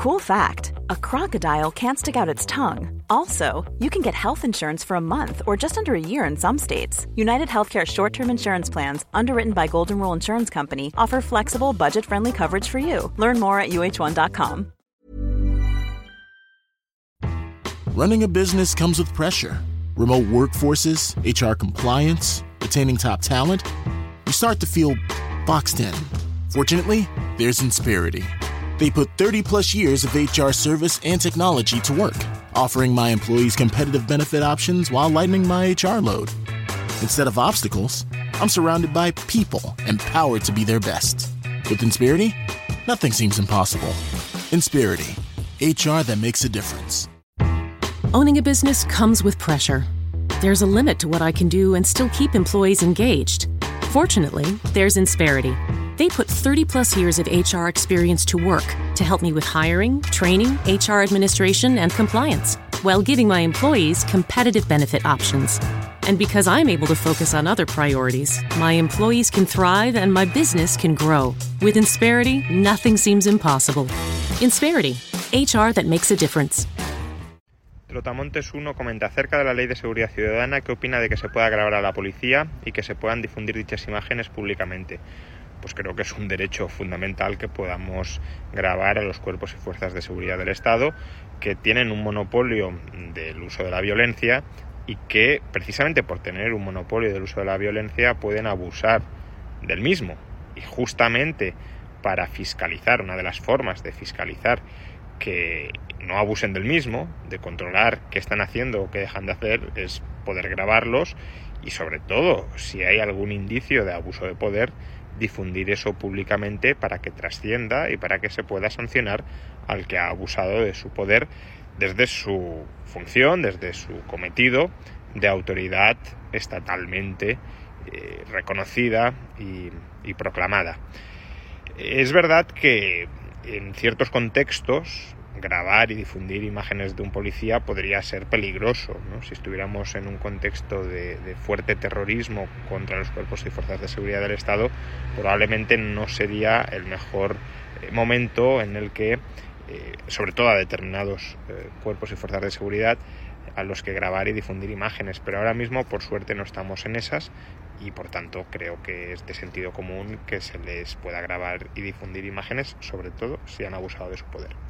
Cool fact a crocodile can't stick out its tongue. Also, you can get health insurance for a month or just under a year in some states. United Healthcare short term insurance plans, underwritten by Golden Rule Insurance Company, offer flexible, budget friendly coverage for you. Learn more at uh1.com. Running a business comes with pressure remote workforces, HR compliance, retaining top talent. You start to feel boxed in. Fortunately, there's Insperity. They put 30 plus years of HR service and technology to work, offering my employees competitive benefit options while lightening my HR load. Instead of obstacles, I'm surrounded by people empowered to be their best. With Insperity, nothing seems impossible. Insperity, HR that makes a difference. Owning a business comes with pressure. There's a limit to what I can do and still keep employees engaged. Fortunately, there's Insperity. They put 30 plus years of HR experience to work to help me with hiring, training, HR administration, and compliance, while giving my employees competitive benefit options. And because I'm able to focus on other priorities, my employees can thrive and my business can grow. With Insperity, nothing seems impossible. Insperity, HR that makes a difference. Trotamontes 1 comenta acerca de la ley de seguridad ciudadana qué opina de que se pueda grabar a la policía y que se puedan difundir dichas imágenes públicamente. Pues creo que es un derecho fundamental que podamos grabar a los cuerpos y fuerzas de seguridad del Estado que tienen un monopolio del uso de la violencia y que precisamente por tener un monopolio del uso de la violencia pueden abusar del mismo. Y justamente para fiscalizar, una de las formas de fiscalizar que no abusen del mismo, de controlar qué están haciendo o qué dejan de hacer, es poder grabarlos y sobre todo, si hay algún indicio de abuso de poder, difundir eso públicamente para que trascienda y para que se pueda sancionar al que ha abusado de su poder desde su función, desde su cometido de autoridad estatalmente eh, reconocida y, y proclamada. Es verdad que en ciertos contextos grabar y difundir imágenes de un policía podría ser peligroso. Si estuviéramos en un contexto de, fuerte terrorismo contra los cuerpos y fuerzas de seguridad del Estado, probablemente no sería el mejor eh, momento en el que, eh, sobre todo a determinados eh, cuerpos y fuerzas de seguridad, a los que grabar y difundir imágenes. Pero ahora mismo, por suerte, no estamos en esas y por tanto creo que es de sentido común que se les pueda grabar y difundir imágenes, sobre todo si han abusado de su poder.